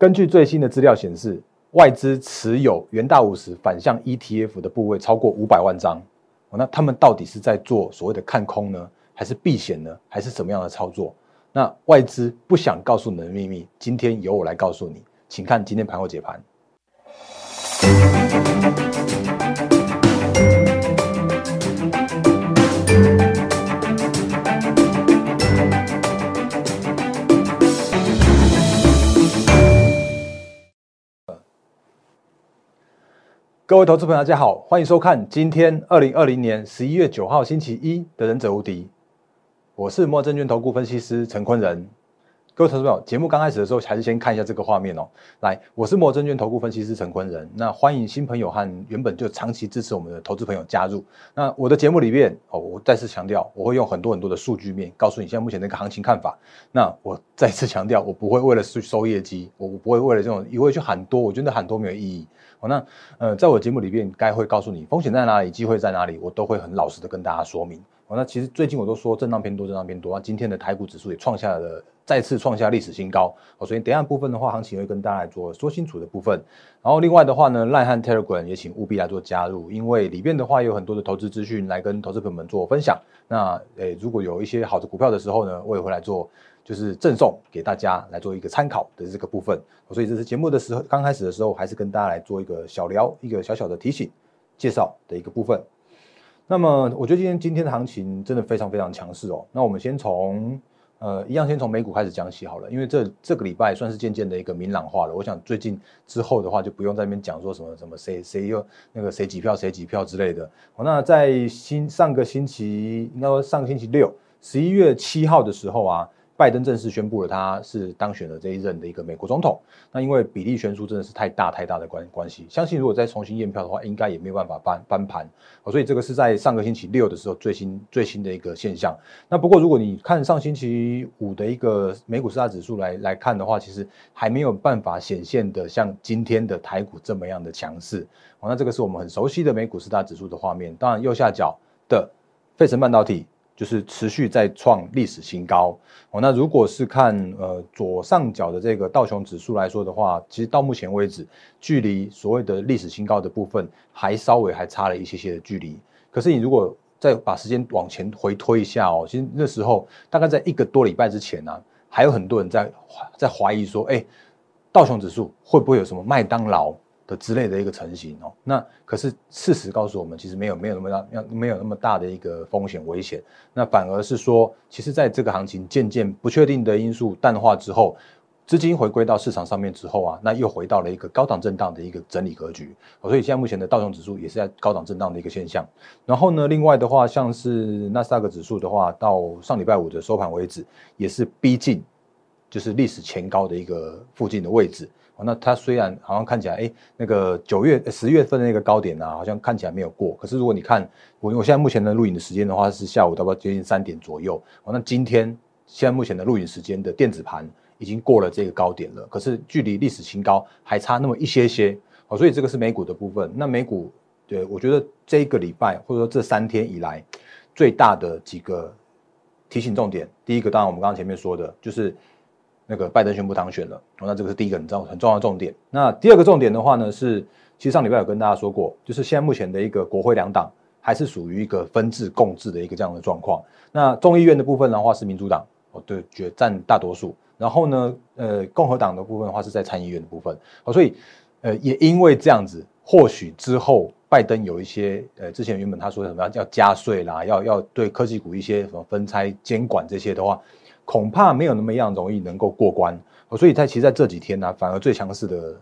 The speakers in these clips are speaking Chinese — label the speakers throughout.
Speaker 1: 根据最新的资料显示，外资持有元大五十反向 ETF 的部位超过五百万张。哦，那他们到底是在做所谓的看空呢，还是避险呢，还是什么样的操作？那外资不想告诉你的秘密，今天由我来告诉你，请看今天盘后解盘。各位投资朋友，大家好，欢迎收看今天二零二零年十一月九号星期一的《忍者无敌》，我是莫证券投顾分析师陈坤仁。各位投资朋友，节目刚开始的时候，还是先看一下这个画面哦。来，我是摩证券投顾分析师陈坤仁。那欢迎新朋友和原本就长期支持我们的投资朋友加入。那我的节目里面哦，我再次强调，我会用很多很多的数据面告诉你现在目前的一个行情看法。那我再次强调，我不会为了去收业绩，我不会为了这种一味去喊多，我觉得喊多没有意义。好，那呃，在我节目里面，该会告诉你风险在哪里，机会在哪里，我都会很老实的跟大家说明。那其实最近我都说震荡偏多，震荡偏多。那今天的台股指数也创下了再次创下历史新高。好，所以等下部分的话，行情会跟大家来做说清楚的部分。然后另外的话呢，赖汉 Telegram 也请务必来做加入，因为里面的话有很多的投资资讯来跟投资朋友们做分享。那诶，如果有一些好的股票的时候呢，我也会来做。就是赠送给大家来做一个参考的这个部分，所以这是节目的时候刚开始的时候，还是跟大家来做一个小聊，一个小小的提醒介绍的一个部分。那么我觉得今天今天的行情真的非常非常强势哦。那我们先从呃一样先从美股开始讲起好了，因为这这个礼拜算是渐渐的一个明朗化了。我想最近之后的话就不用在那边讲说什么什么谁谁又那个谁几票谁几票之类的。那在新上个星期应该说上个星期六十一月七号的时候啊。拜登正式宣布了，他是当选了这一任的一个美国总统。那因为比例悬殊真的是太大太大的关关系，相信如果再重新验票的话，应该也没有办法翻翻盘。所以这个是在上个星期六的时候最新最新的一个现象。那不过如果你看上星期五的一个美股四大指数来来看的话，其实还没有办法显现的像今天的台股这么样的强势。哦，那这个是我们很熟悉的美股四大指数的画面。当然右下角的费城半导体。就是持续在创历史新高哦。那如果是看呃左上角的这个道琼指数来说的话，其实到目前为止，距离所谓的历史新高的部分还稍微还差了一些些的距离。可是你如果再把时间往前回推一下哦，其实那时候大概在一个多礼拜之前呢，还有很多人在在怀疑说，哎，道琼指数会不会有什么麦当劳？的之类的一个成型哦，那可是事实告诉我们，其实没有没有那么大，没有那么大的一个风险危险，那反而是说，其实在这个行情渐渐不确定的因素淡化之后，资金回归到市场上面之后啊，那又回到了一个高档震荡的一个整理格局，所以现在目前的道琼指数也是在高档震荡的一个现象。然后呢，另外的话，像是纳斯达克指数的话，到上礼拜五的收盘为止，也是逼近就是历史前高的一个附近的位置。那它虽然好像看起来，哎，那个九月、十月份的那个高点呢，好像看起来没有过。可是如果你看我我现在目前的录影的时间的话，是下午大概接近三点左右。哦，那今天现在目前的录影时间的电子盘已经过了这个高点了，可是距离历史新高还差那么一些些。哦，所以这个是美股的部分。那美股，对我觉得这一个礼拜或者说这三天以来最大的几个提醒重点，第一个当然我们刚刚前面说的就是。那个拜登宣布当选了，那这个是第一个很重很重要的重点。那第二个重点的话呢，是其实上礼拜有跟大家说过，就是现在目前的一个国会两党还是属于一个分治共治的一个这样的状况。那众议院的部分的话是民主党哦，对，决占大多数。然后呢，呃，共和党的部分的话是在参议院的部分。哦，所以呃，也因为这样子，或许之后拜登有一些呃，之前原本他说什么要加税啦，要要对科技股一些什么分拆监管这些的话。恐怕没有那么样容易能够过关，所以在其实在这几天呢，反而最强势的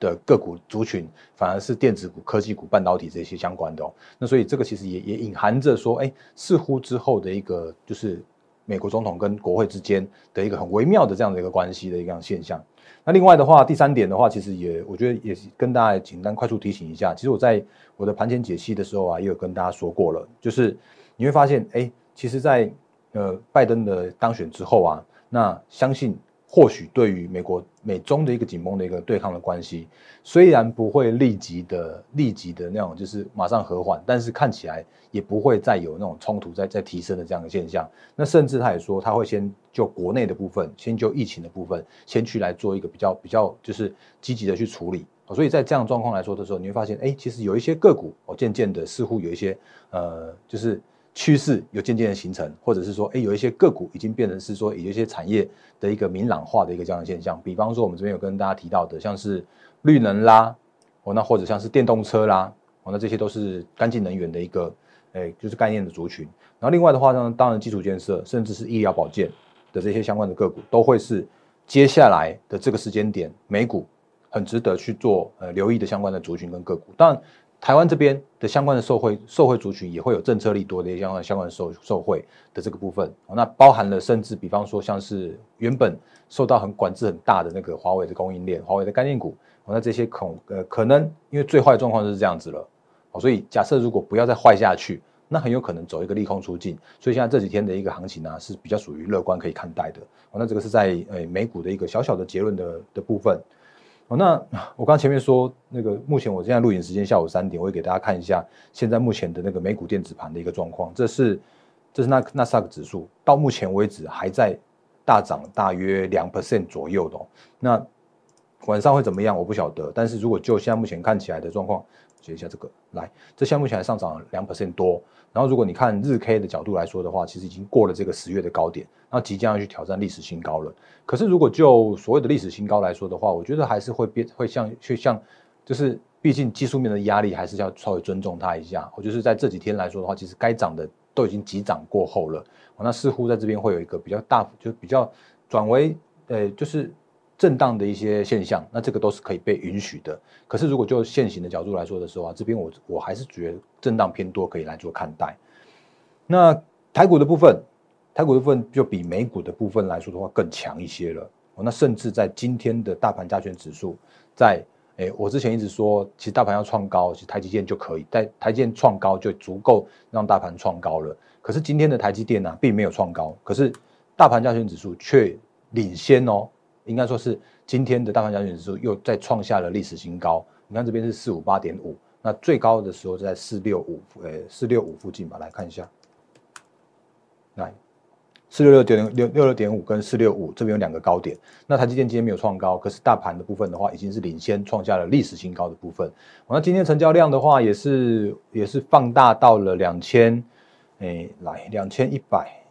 Speaker 1: 的个股族群，反而是电子股、科技股、半导体这些相关的。那所以这个其实也也隐含着说，哎，似乎之后的一个就是美国总统跟国会之间的一个很微妙的这样的一个关系的一个现象。那另外的话，第三点的话，其实也我觉得也跟大家简单快速提醒一下，其实我在我的盘前解析的时候啊，也有跟大家说过了，就是你会发现，哎，其实，在呃，拜登的当选之后啊，那相信或许对于美国美中的一个紧绷的一个对抗的关系，虽然不会立即的立即的那种就是马上和缓，但是看起来也不会再有那种冲突在在提升的这样的现象。那甚至他也说他会先就国内的部分，先就疫情的部分，先去来做一个比较比较就是积极的去处理。所以在这样状况来说的时候，你会发现，哎，其实有一些个股哦，渐渐的似乎有一些呃，就是。趋势有渐渐的形成，或者是说，哎，有一些个股已经变成是说，有一些产业的一个明朗化的一个这样的现象。比方说，我们这边有跟大家提到的，像是绿能啦，哦，那或者像是电动车啦，哦，那这些都是干净能源的一个，哎，就是概念的族群。然后另外的话呢，当然基础建设，甚至是医疗保健的这些相关的个股，都会是接下来的这个时间点，美股很值得去做呃留意的相关的族群跟个股。当然。台湾这边的相关的受惠受惠族群也会有政策利多的相关相关受受惠的这个部分，那包含了甚至比方说像是原本受到很管制很大的那个华为的供应链，华为的概念股，那这些恐呃可能因为最坏的状况就是这样子了，所以假设如果不要再坏下去，那很有可能走一个利空出尽，所以现在这几天的一个行情呢是比较属于乐观可以看待的，那这个是在呃美股的一个小小的结论的的部分。哦，那我刚前面说那个，目前我现在录影时间下午三点，我会给大家看一下现在目前的那个美股电子盘的一个状况。这是这是那那萨克指数，到目前为止还在大涨大约两 percent 左右的。哦那晚上会怎么样？我不晓得。但是如果就现在目前看起来的状况，写一下这个来，这项目前还上涨两 percent 多。然后如果你看日 K 的角度来说的话，其实已经过了这个十月的高点，那即将要去挑战历史新高了。可是如果就所谓的历史新高来说的话，我觉得还是会变，会像去像，就是毕竟技术面的压力还是要稍微尊重它一下。我就是在这几天来说的话，其实该涨的都已经急涨过后了，那似乎在这边会有一个比较大，就比较转为呃，就是。震荡的一些现象，那这个都是可以被允许的。可是如果就现行的角度来说的时候啊，这边我我还是觉得震荡偏多，可以来做看待。那台股的部分，台股的部分就比美股的部分来说的话更强一些了。哦，那甚至在今天的大盘加权指数，在诶，我之前一直说，其实大盘要创高，其实台积电就可以，在台积电创高就足够让大盘创高了。可是今天的台积电呢，并没有创高，可是大盘加权指数却领先哦。应该说是今天的大盘交易指数又再创下了历史新高。你看这边是四五八点五，那最高的时候在四六五，呃，四六五附近吧，来看一下。来，四六六点六六六点五跟四六五这边有两个高点。那台积电今天没有创高，可是大盘的部分的话，已经是领先创下了历史新高的部分。那今天成交量的话，也是也是放大到了两千，哎，来两千一百。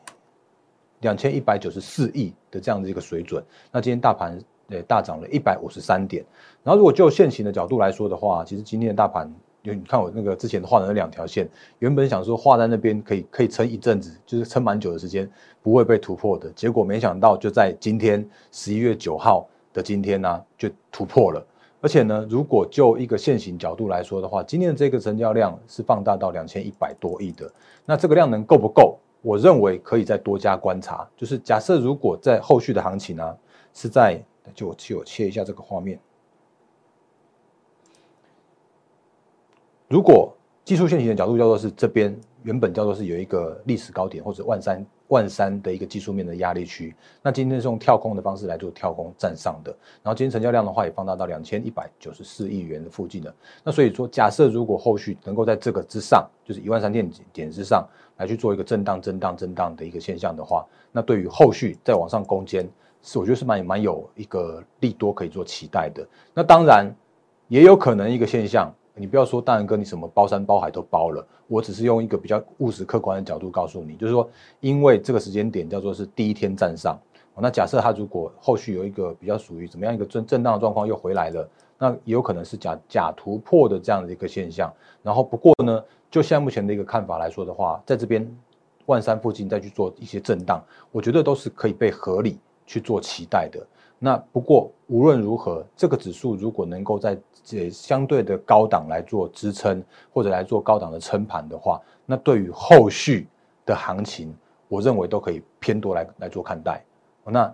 Speaker 1: 两千一百九十四亿的这样的一个水准，那今天大盘呃大涨了一百五十三点。然后如果就现行的角度来说的话，其实今天的大盘，因为你看我那个之前画的那两条线，原本想说画在那边可以可以撑一阵子，就是撑蛮久的时间，不会被突破的。结果没想到就在今天十一月九号的今天呢，就突破了。而且呢，如果就一个现行角度来说的话，今天的这个成交量是放大到两千一百多亿的，那这个量能够不够？我认为可以再多加观察，就是假设如果在后续的行情呢，是在就我切我切一下这个画面，如果技术线型的角度叫做是这边原本叫做是有一个历史高点或者万三。万三的一个技术面的压力区，那今天是用跳空的方式来做跳空站上的，然后今天成交量的话也放大到两千一百九十四亿元的附近了。那所以说，假设如果后续能够在这个之上，就是一万三千点之上来去做一个震荡、震荡、震荡的一个现象的话，那对于后续再往上攻坚，是我觉得是蛮蛮有一个利多可以做期待的。那当然也有可能一个现象。你不要说大仁哥，你什么包山包海都包了。我只是用一个比较务实客观的角度告诉你，就是说，因为这个时间点叫做是第一天站上，那假设它如果后续有一个比较属于怎么样一个震震荡的状况又回来了，那也有可能是假假突破的这样的一个现象。然后不过呢，就现在目前的一个看法来说的话，在这边万山附近再去做一些震荡，我觉得都是可以被合理去做期待的。那不过无论如何，这个指数如果能够在这相对的高档来做支撑，或者来做高档的撑盘的话，那对于后续的行情，我认为都可以偏多来来做看待。那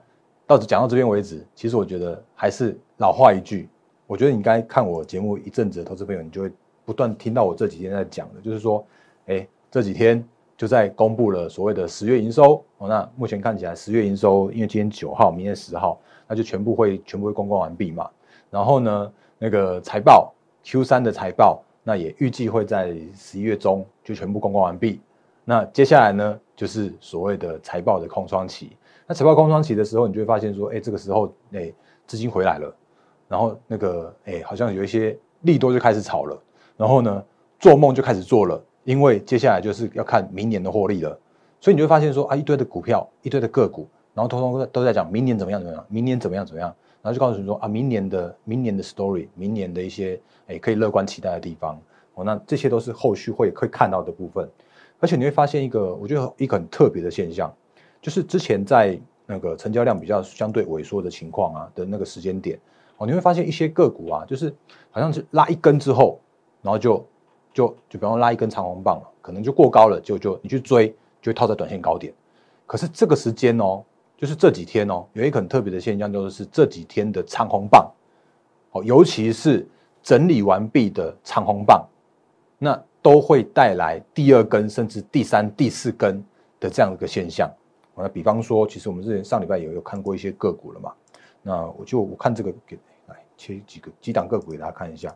Speaker 1: 到此讲到这边为止，其实我觉得还是老话一句，我觉得你应该看我节目一阵子的投资朋友，你就会不断听到我这几天在讲的，就是说，哎，这几天。就在公布了所谓的十月营收哦，那目前看起来十月营收，因为今天九号，明天十号，那就全部会全部会公关完毕嘛。然后呢，那个财报 Q 三的财报，那也预计会在十一月中就全部公关完毕。那接下来呢，就是所谓的财报的空窗期。那财报空窗期的时候，你就会发现说，哎，这个时候，哎，资金回来了，然后那个，哎，好像有一些利多就开始炒了，然后呢，做梦就开始做了，因为接下来就是要看明年的获利了。所以你就会发现说，啊，一堆的股票，一堆的个股，然后通通都在讲明年怎么样怎么样，明年怎么样怎么样，然后就告诉你说，啊，明年的明年的 story，明年的一些，哎，可以乐观期待的地方。哦，那这些都是后续会会看到的部分。而且你会发现一个，我觉得一个很特别的现象，就是之前在那个成交量比较相对萎缩的情况啊的那个时间点，哦，你会发现一些个股啊，就是好像是拉一根之后，然后就就就比方说拉一根长红棒，可能就过高了，就就你去追，就套在短线高点。可是这个时间哦，就是这几天哦，有一个很特别的现象，就是这几天的长红棒，哦，尤其是整理完毕的长红棒，那。都会带来第二根甚至第三、第四根的这样一个现象。那比方说，其实我们之前上礼拜有有看过一些个股了嘛？那我就我看这个给来切几个几档个股给大家看一下。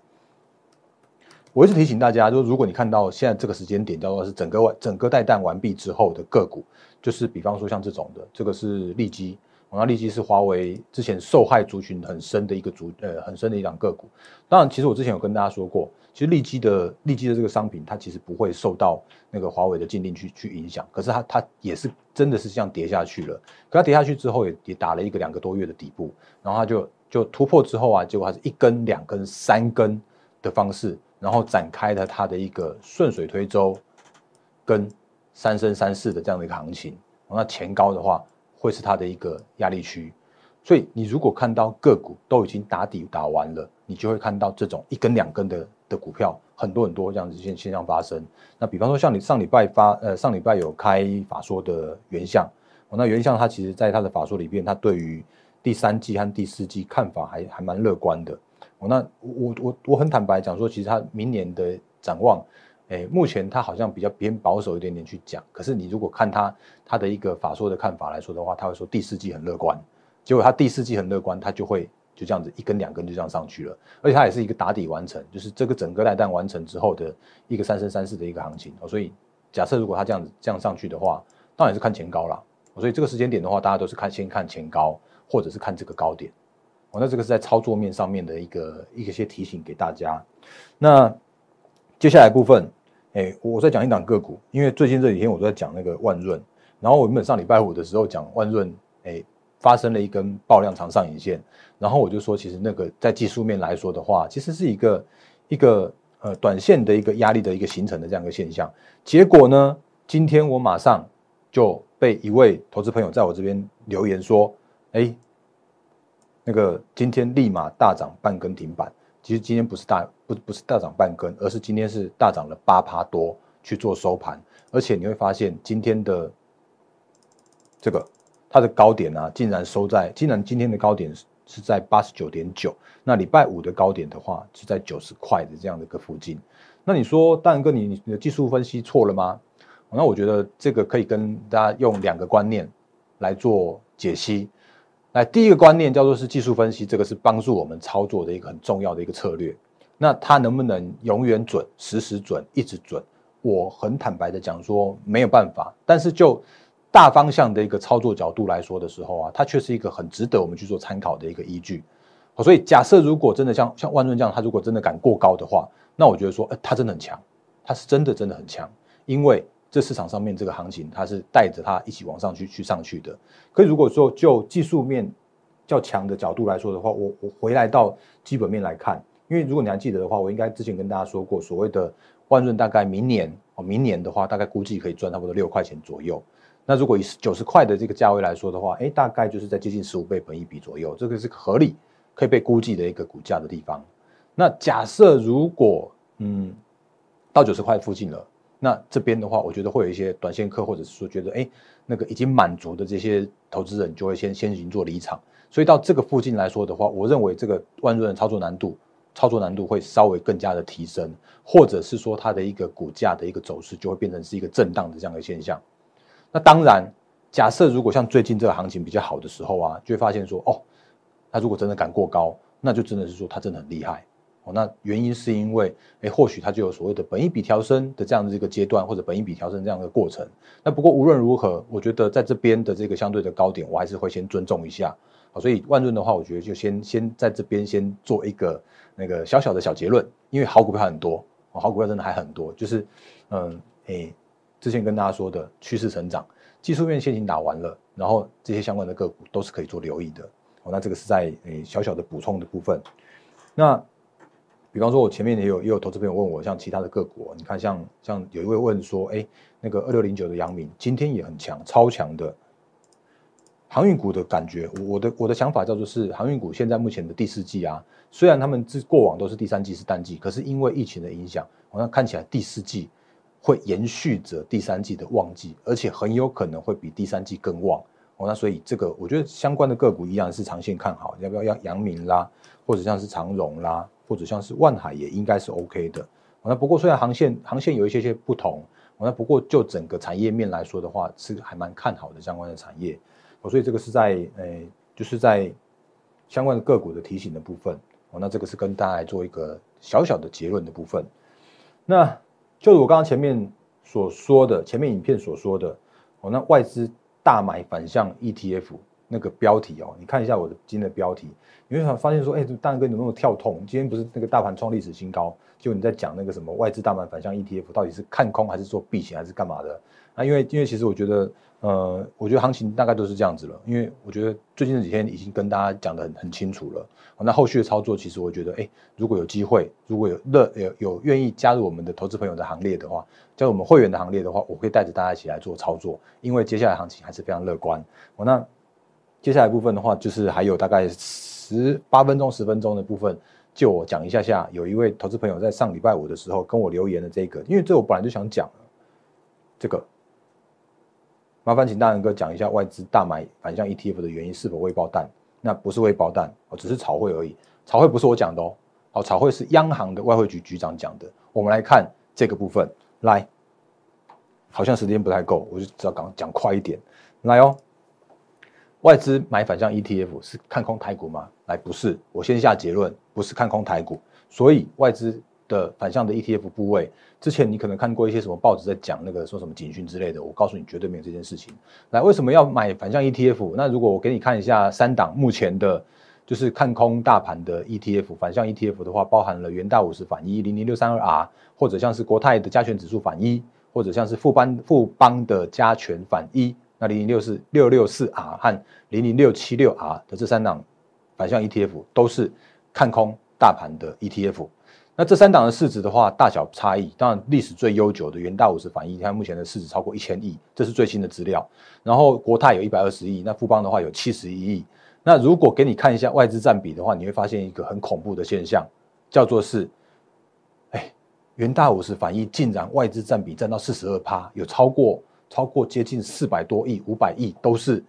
Speaker 1: 我一直提醒大家，就是如果你看到现在这个时间点叫做是整个完整个带弹完毕之后的个股，就是比方说像这种的，这个是利基。那利基是华为之前受害族群很深的一个族，呃，很深的一档个股。当然，其实我之前有跟大家说过，其实利基的利基的这个商品，它其实不会受到那个华为的禁令去去影响。可是它它也是真的是这样跌下去了。可它跌下去之后，也也打了一个两个多月的底部，然后它就就突破之后啊，结果它是一根、两根、三根的方式，然后展开了它的一个顺水推舟跟三升三世的这样的一个行情。那前高的话。会是它的一个压力区，所以你如果看到个股都已经打底打完了，你就会看到这种一根两根的的股票很多很多这样子现现象发生。那比方说像你上礼拜发呃上礼拜有开法说的原相，那原相它其实在它的法说里边，它对于第三季和第四季看法还还蛮乐观的。那我我我很坦白讲说，其实它明年的展望。哎，目前他好像比较偏保守一点点去讲，可是你如果看他他的一个法说的看法来说的话，他会说第四季很乐观，结果他第四季很乐观，他就会就这样子一根两根就这样上去了，而且它也是一个打底完成，就是这个整个带弹完成之后的一个三升三四的一个行情哦，所以假设如果它这样子这样上去的话，当然是看前高了，所以这个时间点的话，大家都是看先看前高，或者是看这个高点，那这个是在操作面上面的一个一个些提醒给大家，那。接下来部分，哎，我再讲一档个股，因为最近这几天我都在讲那个万润，然后我原本上礼拜五的时候讲万润，哎，发生了一根爆量长上影线，然后我就说，其实那个在技术面来说的话，其实是一个一个呃短线的一个压力的一个形成的这样一个现象。结果呢，今天我马上就被一位投资朋友在我这边留言说，哎，那个今天立马大涨半根停板。其实今天不是大不不是大涨半根，而是今天是大涨了八趴多去做收盘，而且你会发现今天的这个它的高点啊，竟然收在竟然今天的高点是在八十九点九，那礼拜五的高点的话是在九十块的这样的一个附近。那你说大哥，你你的技术分析错了吗？那我觉得这个可以跟大家用两个观念来做解析。来，第一个观念叫做是技术分析，这个是帮助我们操作的一个很重要的一个策略。那它能不能永远准、时时准、一直准？我很坦白的讲说没有办法。但是就大方向的一个操作角度来说的时候啊，它却是一个很值得我们去做参考的一个依据。所以假设如果真的像像万润这样，它如果真的敢过高的话，那我觉得说，呃，它真的很强，它是真的真的很强，因为。这市场上面这个行情，它是带着它一起往上去去上去的。可以如果说就技术面较强的角度来说的话，我我回来到基本面来看，因为如果你还记得的话，我应该之前跟大家说过，所谓的万润大概明年哦，明年的话大概估计可以赚差不多六块钱左右。那如果以九十块的这个价位来说的话，哎，大概就是在接近十五倍本一比左右，这个是合理可以被估计的一个股价的地方。那假设如果嗯到九十块附近了。那这边的话，我觉得会有一些短线客，或者是说觉得哎，那个已经满足的这些投资人，就会先先行做离场。所以到这个附近来说的话，我认为这个万润的操作难度，操作难度会稍微更加的提升，或者是说它的一个股价的一个走势就会变成是一个震荡的这样的现象。那当然，假设如果像最近这个行情比较好的时候啊，就会发现说哦，它如果真的敢过高，那就真的是说它真的很厉害哦。那原因是因为，哎，或许它就有所谓的本一比调升的这样的一个阶段，或者本一比调升这样的过程。那不过无论如何，我觉得在这边的这个相对的高点，我还是会先尊重一下。好，所以万润的话，我觉得就先先在这边先做一个那个小小的小结论，因为好股票很多，好股票真的还很多，就是嗯，哎，之前跟大家说的趋势成长，技术面先行打完了，然后这些相关的个股都是可以做留意的。哦，那这个是在诶小小的补充的部分。那比方说，我前面也有也有投资朋友问我，像其他的个股，你看像像有一位问说，哎，那个二六零九的阳明今天也很强，超强的航运股的感觉，我的我的想法叫做是航运股现在目前的第四季啊，虽然他们自过往都是第三季是淡季，可是因为疫情的影响，好像看起来第四季会延续着第三季的旺季，而且很有可能会比第三季更旺。哦，那所以这个我觉得相关的个股一样是长线看好，要不要要阳明啦，或者像是长荣啦，或者像是万海也应该是 OK 的。哦那不过虽然航线航线有一些些不同，哦那不过就整个产业面来说的话，是还蛮看好的相关的产业。哦，所以这个是在诶，就是在相关的个股的提醒的部分。哦，那这个是跟大家来做一个小小的结论的部分。那就是我刚刚前面所说的，前面影片所说的，哦，那外资。大买反向 ETF 那个标题哦，你看一下我的今天的标题，你会发现说，哎，大哥你怎么那么跳痛？今天不是那个大盘创历史新高，就你在讲那个什么外资大买反向 ETF，到底是看空还是做避险还是干嘛的？啊，因为因为其实我觉得。呃，我觉得行情大概都是这样子了，因为我觉得最近这几天已经跟大家讲的很很清楚了。那后续的操作，其实我觉得，哎，如果有机会，如果有乐有有愿意加入我们的投资朋友的行列的话，加入我们会员的行列的话，我会带着大家一起来做操作，因为接下来行情还是非常乐观。我，那接下来部分的话，就是还有大概十八分钟、十分钟的部分，就我讲一下下。有一位投资朋友在上礼拜五的时候跟我留言的这个，因为这我本来就想讲这个。麻烦请大人哥讲一下外资大买反向 ETF 的原因是否会爆弹？那不是会爆弹哦，只是炒汇而已。炒汇不是我讲的哦，好，炒汇是央行的外汇局局长讲的。我们来看这个部分，来，好像时间不太够，我就只要讲讲快一点。来哦，外资买反向 ETF 是看空台股吗？来，不是，我先下结论，不是看空台股，所以外资。的反向的 ETF 部位，之前你可能看过一些什么报纸在讲那个说什么警讯之类的，我告诉你绝对没有这件事情。来，为什么要买反向 ETF？那如果我给你看一下三档目前的，就是看空大盘的 ETF，反向 ETF 的话，包含了元大五十反一零零六三二 R，或者像是国泰的加权指数反一，或者像是富邦富邦的加权反一，那零零六是六六四 R 和零零六七六 R 的这三档反向 ETF 都是看空大盘的 ETF。那这三档的市值的话，大小差异，当然历史最悠久的元大五十反一，它目前的市值超过一千亿，这是最新的资料。然后国泰有一百二十亿，那富邦的话有七十一亿。那如果给你看一下外资占比的话，你会发现一个很恐怖的现象，叫做是，哎，元大五十反一竟然外资占比占到四十二趴，有超过超过接近四百多亿、五百亿都是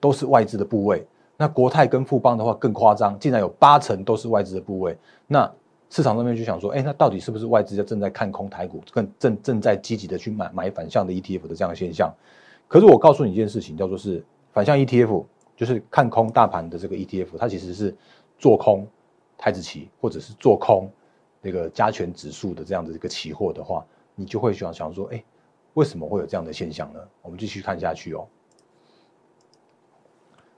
Speaker 1: 都是外资的部位。那国泰跟富邦的话更夸张，竟然有八成都是外资的部位。那市场上面就想说，哎，那到底是不是外资在正在看空台股，更正正在积极的去买买反向的 ETF 的这样的现象？可是我告诉你一件事情，叫做是反向 ETF，就是看空大盘的这个 ETF，它其实是做空台子期或者是做空那个加权指数的这样的一个期货的话，你就会想想说，哎，为什么会有这样的现象呢？我们继续看下去哦。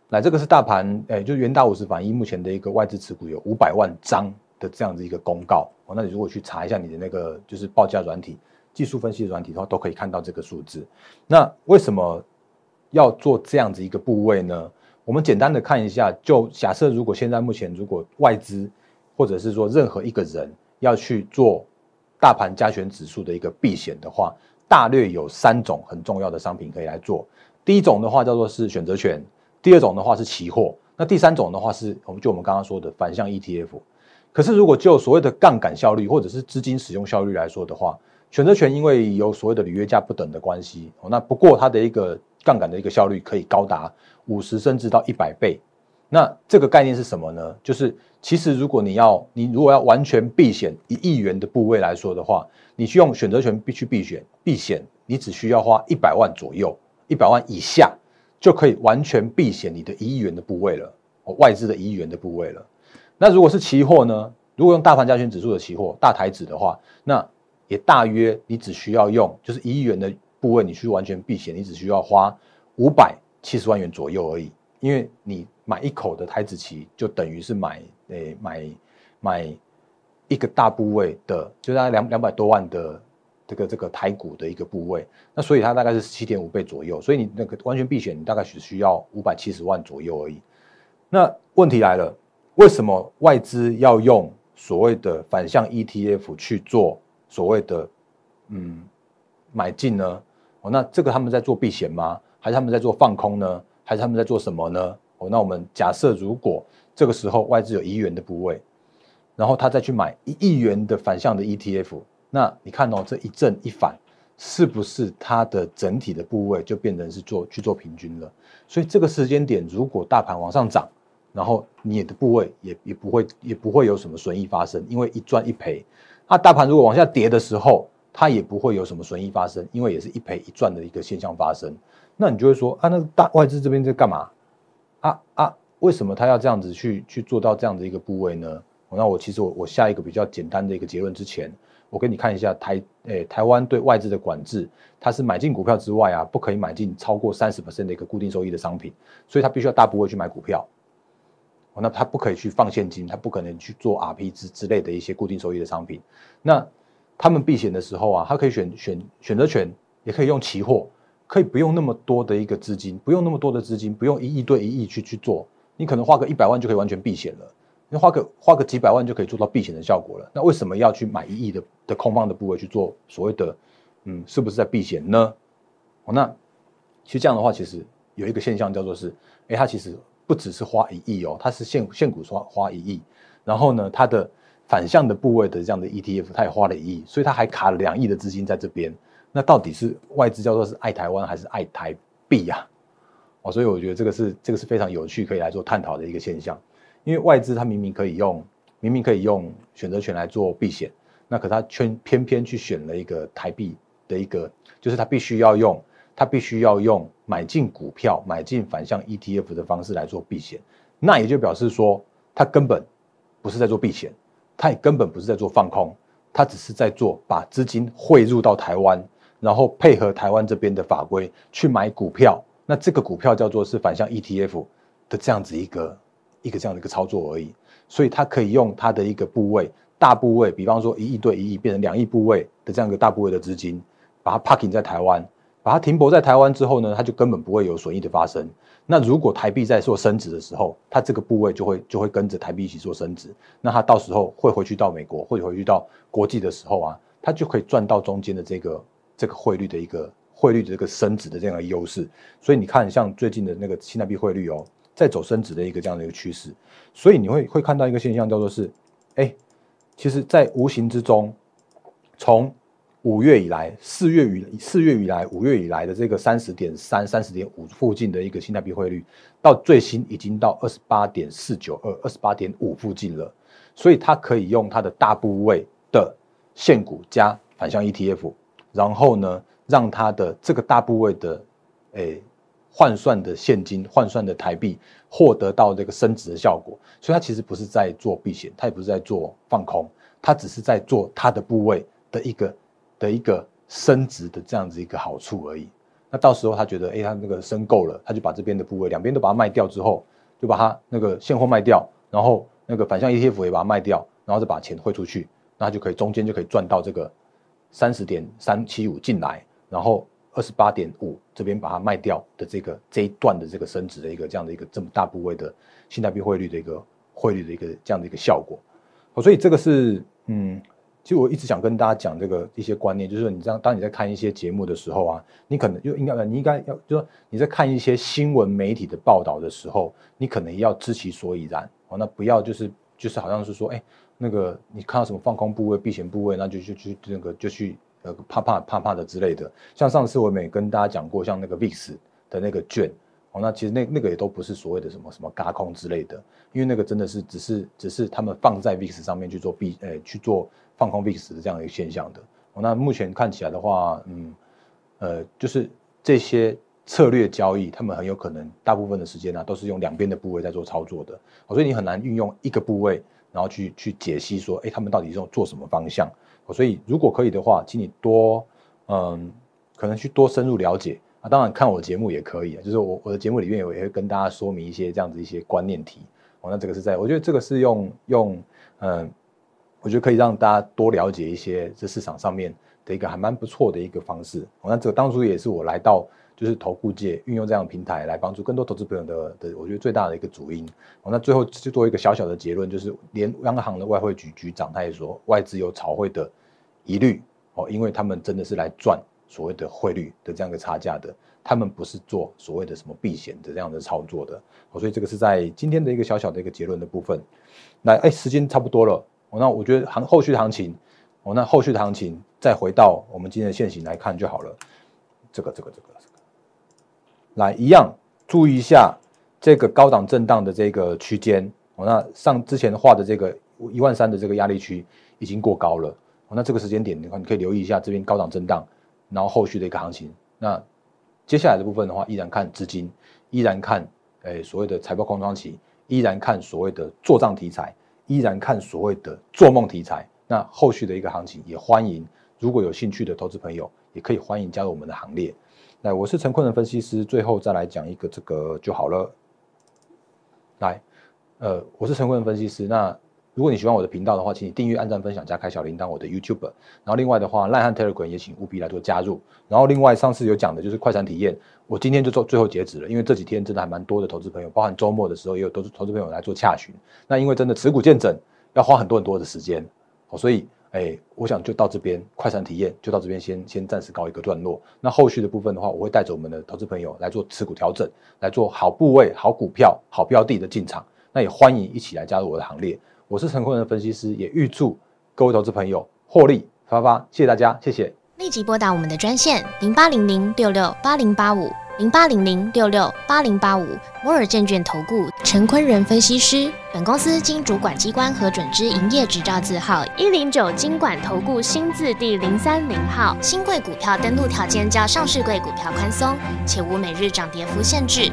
Speaker 1: 来，这个是大盘，哎，就是元大五十反一目前的一个外资持股有五百万张。的这样子一个公告哦，那你如果去查一下你的那个就是报价软体、技术分析软体的话，都可以看到这个数字。那为什么要做这样子一个部位呢？我们简单的看一下，就假设如果现在目前如果外资或者是说任何一个人要去做大盘加权指数的一个避险的话，大略有三种很重要的商品可以来做。第一种的话叫做是选择权，第二种的话是期货，那第三种的话是我们就我们刚刚说的反向 ETF。可是，如果就所谓的杠杆效率或者是资金使用效率来说的话，选择权因为有所谓的履约价不等的关系，哦，那不过它的一个杠杆的一个效率可以高达五十甚至到一百倍。那这个概念是什么呢？就是其实如果你要你如果要完全避险一亿元的部位来说的话，你去用选择权必须避险避险，你只需要花一百万左右，一百万以下就可以完全避险你的一亿元的部位了。外资的一亿元的部位了。那如果是期货呢？如果用大盘加权指数的期货大台指的话，那也大约你只需要用就是一亿元的部位，你去完全避险，你只需要花五百七十万元左右而已。因为你买一口的台子期，就等于是买诶买买一个大部位的，就大概两两百多万的这个这个台股的一个部位。那所以它大概是七点五倍左右，所以你那个完全避险，你大概只需要五百七十万左右而已。那问题来了，为什么外资要用？所谓的反向 ETF 去做所谓的嗯买进呢？哦，那这个他们在做避险吗？还是他们在做放空呢？还是他们在做什么呢？哦，那我们假设如果这个时候外资有一亿元的部位，然后他再去买一亿元的反向的 ETF，那你看哦，这一正一反，是不是它的整体的部位就变成是做去做平均了？所以这个时间点，如果大盘往上涨，然后你的部位也也不会也不会有什么损益发生，因为一赚一赔。那大盘如果往下跌的时候，它也不会有什么损益发生，因为也是一赔一赚的一个现象发生。那你就会说啊，那大外资这边在干嘛？啊啊，为什么他要这样子去去做到这样的一个部位呢？那我其实我我下一个比较简单的一个结论之前，我给你看一下台诶台湾对外资的管制，它是买进股票之外啊，不可以买进超过三十的一个固定收益的商品，所以它必须要大部位去买股票。那他不可以去放现金，他不可能去做 RP 之之类的一些固定收益的商品。那他们避险的时候啊，他可以选选选择权，也可以用期货，可以不用那么多的一个资金，不用那么多的资金，不用一亿对一亿去去做，你可能花个一百万就可以完全避险了，你花个花个几百万就可以做到避险的效果了。那为什么要去买一亿的的空方的部位去做所谓的嗯，是不是在避险呢？哦，那其实这样的话，其实有一个现象叫做是，哎，它其实。不只是花一亿哦，它是现现股花花一亿，然后呢，它的反向的部位的这样的 ETF，它也花了一亿，所以它还卡了两亿的资金在这边。那到底是外资叫做是爱台湾还是爱台币呀？哦，所以我觉得这个是这个是非常有趣可以来做探讨的一个现象。因为外资它明明可以用明明可以用选择权来做避险，那可它却偏偏去选了一个台币的一个，就是它必须要用。他必须要用买进股票、买进反向 ETF 的方式来做避险，那也就表示说，他根本不是在做避险，他也根本不是在做放空，他只是在做把资金汇入到台湾，然后配合台湾这边的法规去买股票。那这个股票叫做是反向 ETF 的这样子一个一个这样的一个操作而已。所以他可以用他的一个部位大部位，比方说一亿对一亿变成两亿部位的这样一个大部位的资金，把它 parking 在台湾。把它停泊在台湾之后呢，它就根本不会有损益的发生。那如果台币在做升值的时候，它这个部位就会就会跟着台币一起做升值。那它到时候会回去到美国，或者回去到国际的时候啊，它就可以赚到中间的这个这个汇率的一个汇率的这个升值的这样的优势。所以你看，像最近的那个新台币汇率哦，在走升值的一个这样的一个趋势。所以你会会看到一个现象，叫做是，哎，其实，在无形之中，从五月以来，四月以四月以来，五月以来的这个三十点三、三十点五附近的一个新台币汇率，到最新已经到二十八点四九二、二十八点五附近了。所以它可以用它的大部位的现股加反向 ETF，然后呢，让它的这个大部位的诶换算的现金、换算的台币获得到这个升值的效果。所以它其实不是在做避险，它也不是在做放空，它只是在做它的部位的一个。的一个升值的这样子一个好处而已。那到时候他觉得，哎，他那个升够了，他就把这边的部位两边都把它卖掉之后，就把它那个现货卖掉，然后那个反向 ETF 也把它卖掉，然后再把钱汇出去，那他就可以中间就可以赚到这个三十点三七五进来，然后二十八点五这边把它卖掉的这个这一段的这个升值的一个这样的一个这么大部位的新台币汇率的一个汇率的一个这样的一个效果。所以这个是嗯。其实我一直想跟大家讲这个一些观念，就是，你这样当你在看一些节目的时候啊，你可能就应该，你应该要，就说你在看一些新闻媒体的报道的时候，你可能要知其所以然哦，那不要就是就是好像是说，哎，那个你看到什么放空部位、避险部位，那就就去那个就去呃怕怕怕怕的之类的。像上次我也跟大家讲过，像那个 VIX 的那个券哦，那其实那那个也都不是所谓的什么什么嘎空之类的，因为那个真的是只是只是他们放在 VIX 上面去做避，呃去做。放空 VIX 的这样一个现象的，哦那目前看起来的话，嗯，呃，就是这些策略交易，他们很有可能大部分的时间呢都是用两边的部位在做操作的，哦所以你很难运用一个部位，然后去去解析说，哎，他们到底是做什么方向？哦所以如果可以的话，请你多嗯，可能去多深入了解啊。当然看我的节目也可以啊，就是我我的节目里面我也会跟大家说明一些这样子一些观念题。哦，那这个是在我觉得这个是用用嗯，我觉得可以让大家多了解一些这市场上面的一个还蛮不错的一个方式。哦，那这个当初也是我来到。就是投顾界运用这样的平台来帮助更多投资朋友的的，我觉得最大的一个主因。哦，那最后就做一个小小的结论，就是连央行的外汇局局长他也说，外资有炒汇的疑虑哦，因为他们真的是来赚所谓的汇率的这样一个差价的，他们不是做所谓的什么避险的这样的操作的。所以这个是在今天的一个小小的一个结论的部分。那哎，时间差不多了，那我觉得行后续行情，哦，那后续的行情再回到我们今天的现形来看就好了。这个，这个，这个。来一样，注意一下这个高档震荡的这个区间哦。那上之前画的这个一万三的这个压力区已经过高了哦。那这个时间点的话，你可以留意一下这边高档震荡，然后后续的一个行情。那接下来的部分的话，依然看资金，依然看诶所谓的财报空窗期，依然看所谓的做账题材，依然看所谓的做梦题材。那后续的一个行情也欢迎，如果有兴趣的投资朋友，也可以欢迎加入我们的行列。来，我是陈坤的分析师，最后再来讲一个这个就好了。来，呃，我是陈坤的分析师。那如果你喜欢我的频道的话，请你订阅、按赞、分享、加开小铃铛，我的 YouTube。然后另外的话，赖汉 Telegram 也请务必来做加入。然后另外上次有讲的就是快闪体验，我今天就做最后截止了，因为这几天真的还蛮多的投资朋友，包含周末的时候也有都是投资朋友来做洽询。那因为真的持股见证要花很多很多的时间，哦，所以。哎，我想就到这边，快闪体验就到这边，先先暂时告一个段落。那后续的部分的话，我会带着我们的投资朋友来做持股调整，来做好部位、好股票、好标的的进场。那也欢迎一起来加入我的行列。我是陈坤仁分析师，也预祝各位投资朋友获利发发。谢谢大家，谢谢。
Speaker 2: 立即拨打我们的专线零八零零六六八零八五。零八零零六六八零八五摩尔证券投顾陈坤仁分析师，本公司经主管机关核准之营业执照字号一零九金管投顾新字第零三零号。新贵股票登录条件较上市贵股票宽松，且无每日涨跌幅限制。